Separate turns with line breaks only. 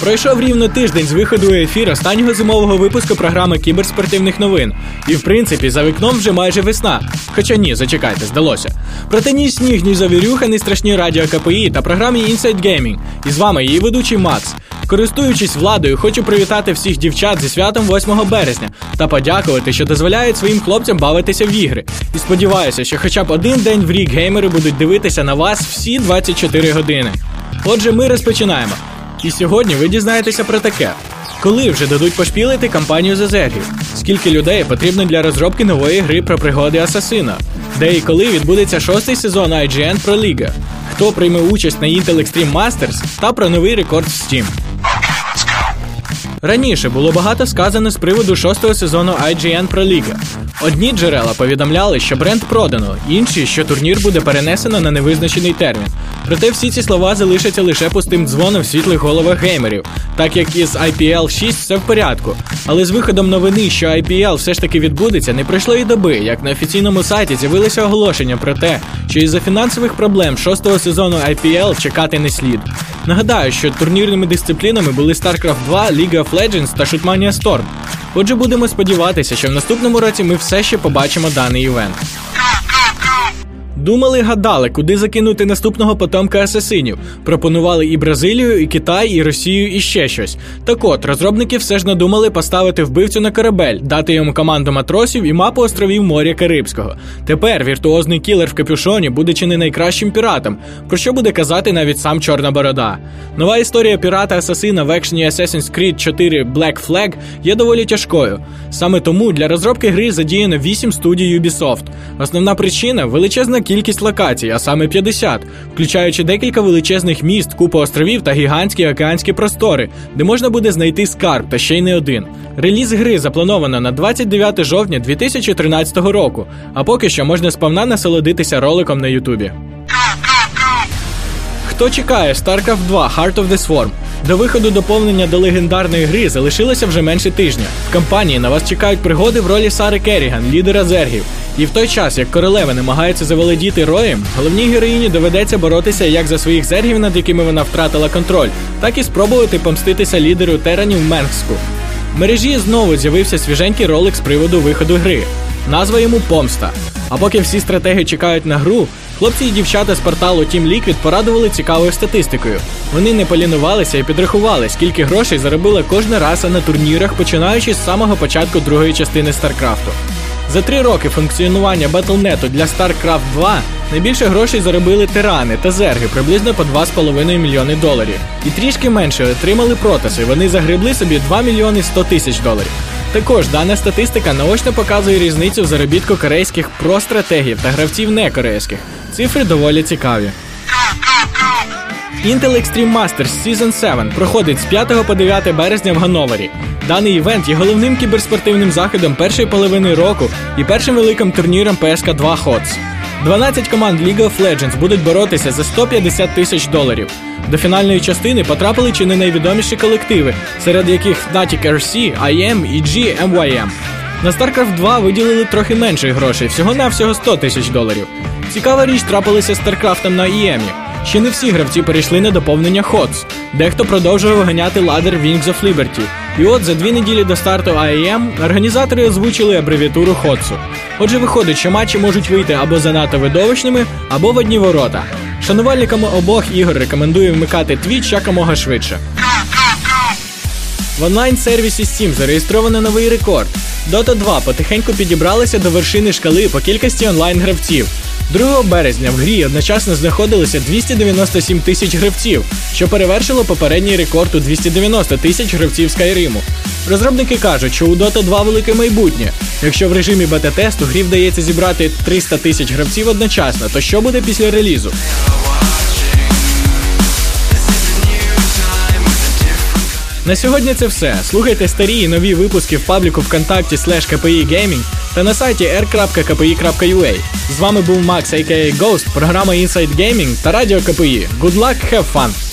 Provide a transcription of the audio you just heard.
Пройшов рівно тиждень з виходу у ефір останнього зимового випуску програми кіберспортивних новин. І в принципі за вікном вже майже весна. Хоча ні, зачекайте, здалося. Проте ні сніг, ні завірюха, ні страшні радіо КПІ та програмі Inside Gaming. І з вами її ведучий Макс. Користуючись владою, хочу привітати всіх дівчат зі святом 8 березня та подякувати, що дозволяють своїм хлопцям бавитися в ігри. І сподіваюся, що хоча б один день в рік геймери будуть дивитися на вас всі 24 години. Отже, ми розпочинаємо. І сьогодні ви дізнаєтеся про таке. Коли вже дадуть пошпілити кампанію зазергів? Скільки людей потрібно для розробки нової гри про пригоди Асасина? Де і коли відбудеться шостий сезон IGN Pro League? Хто прийме участь на Intel Extreme Masters та про новий рекорд в Steam? Раніше було багато сказано з приводу шостого сезону IGN Pro League. Одні джерела повідомляли, що бренд продано, інші, що турнір буде перенесено на невизначений термін. Проте всі ці слова залишаться лише пустим дзвоном в світлих головах геймерів, так як із IPL 6 все в порядку. Але з виходом новини, що IPL все ж таки відбудеться, не пройшло і доби, як на офіційному сайті з'явилося оголошення про те, що із-за фінансових проблем шостого сезону IPL чекати не слід. Нагадаю, що турнірними дисциплінами були StarCraft 2, League of Legends та Shootmania Storm. Отже, будемо сподіватися, що в наступному році ми все ще побачимо даний івент. Думали, гадали, куди закинути наступного потомка асасинів. Пропонували і Бразилію, і Китай, і Росію, і ще щось. Так от, розробники все ж надумали поставити вбивцю на корабель, дати йому команду матросів і мапу островів моря Карибського. Тепер віртуозний кілер в капюшоні буде чи не найкращим піратом, про що буде казати навіть сам Чорна Борода. Нова історія пірата Асасина в екшені Assassin's Creed 4 Black Flag є доволі тяжкою. Саме тому для розробки гри задіяно 8 студій Ubisoft. Основна причина величезна кількість локацій, а саме 50, включаючи декілька величезних міст, купу островів та гігантські океанські простори, де можна буде знайти скарб та ще й не один. Реліз гри заплановано на 29 жовтня 2013 року, а поки що можна сповна насолодитися роликом на Ютубі. Хто чекає StarCraft 2 Heart of the Swarm? До виходу доповнення до легендарної гри залишилося вже менше тижня. В кампанії на вас чекають пригоди в ролі Сари Керріган, лідера зергів. І в той час, як королева намагається заволодіти роєм, головній героїні доведеться боротися як за своїх зергів, над якими вона втратила контроль, так і спробувати помститися лідеру Теранів Менгску. В мережі знову з'явився свіженький ролик з приводу виходу гри. Назва йому Помста. А поки всі стратеги чекають на гру, хлопці і дівчата з порталу Team Liquid порадували цікавою статистикою. Вони не полінувалися і підрахували, скільки грошей заробила кожна раса на турнірах, починаючи з самого початку другої частини Старкрафту. За три роки функціонування Battle.net для StarCraft 2 найбільше грошей заробили тирани та зерги приблизно по 2,5 мільйони доларів. І трішки менше отримали протаси. Вони загребли собі 2 мільйони 100 тисяч доларів. Також дана статистика наочно показує різницю в заробітку корейських про-стратегів та гравців некорейських. Цифри доволі цікаві. Intel Extreme Masters Season 7 проходить з 5 по 9 березня в Гановері. Даний івент є головним кіберспортивним заходом першої половини року і першим великим турніром PSK 2 HOTS. 12 команд League of Legends будуть боротися за 150 тисяч доларів. До фінальної частини потрапили чи не найвідоміші колективи, серед яких Fnatic RC, IM і GMYM. На StarCraft 2 виділили трохи менше грошей, всього-навсього 100 тисяч доларів. Цікава річ трапилася з StarCraft на IEM. Ще не всі гравці перейшли на доповнення HOTS. Дехто продовжує виганяти ладер Wings of Liberty. І от за дві неділі до старту IEM організатори озвучили абревіатуру HOTS. Отже, виходить, що матчі можуть вийти або занадто видовищними, або в одні ворота. Шанувальникам обох ігор рекомендую вмикати твіч якомога швидше. В онлайн-сервісі Steam зареєстровано новий рекорд. Dota 2 потихеньку підібралася до вершини шкали по кількості онлайн-гравців. 2 березня в грі одночасно знаходилося 297 тисяч гравців, що перевершило попередній рекорд у 290 тисяч гравців Скайриму. Розробники кажуть, що у Dota 2 велике майбутнє. Якщо в режимі бета-тесту грі вдається зібрати 300 тисяч гравців одночасно, то що буде після релізу? На сьогодні це все. Слухайте старі і нові випуски в пабліку ВКонтакті slash KPI Gaming та на сайті r.kpi.ua. З вами був Макс, а.к.а. Ghost, програма Inside Gaming та Радіо КПІ. Good luck, have fun!